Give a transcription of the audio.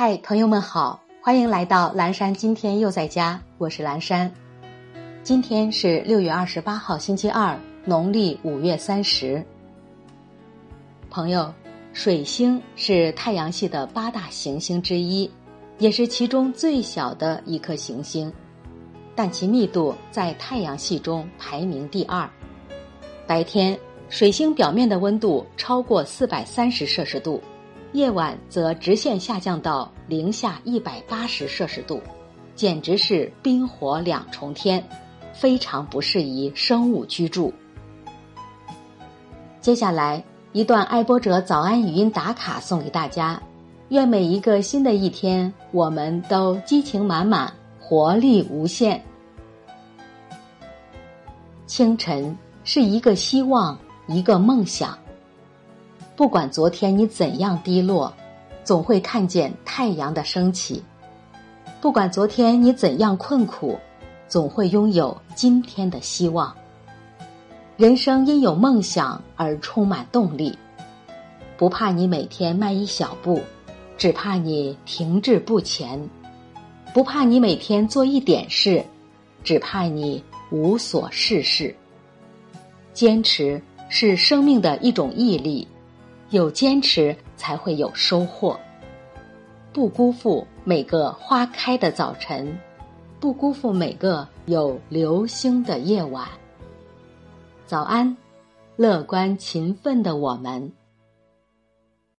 嗨，朋友们好，欢迎来到蓝山。今天又在家，我是蓝山。今天是六月二十八号，星期二，农历五月三十。朋友，水星是太阳系的八大行星之一，也是其中最小的一颗行星，但其密度在太阳系中排名第二。白天，水星表面的温度超过四百三十摄氏度。夜晚则直线下降到零下一百八十摄氏度，简直是冰火两重天，非常不适宜生物居住。接下来一段爱播者早安语音打卡送给大家，愿每一个新的一天，我们都激情满满，活力无限。清晨是一个希望，一个梦想。不管昨天你怎样低落，总会看见太阳的升起；不管昨天你怎样困苦，总会拥有今天的希望。人生因有梦想而充满动力，不怕你每天迈一小步，只怕你停滞不前；不怕你每天做一点事，只怕你无所事事。坚持是生命的一种毅力。有坚持，才会有收获。不辜负每个花开的早晨，不辜负每个有流星的夜晚。早安，乐观勤奋的我们。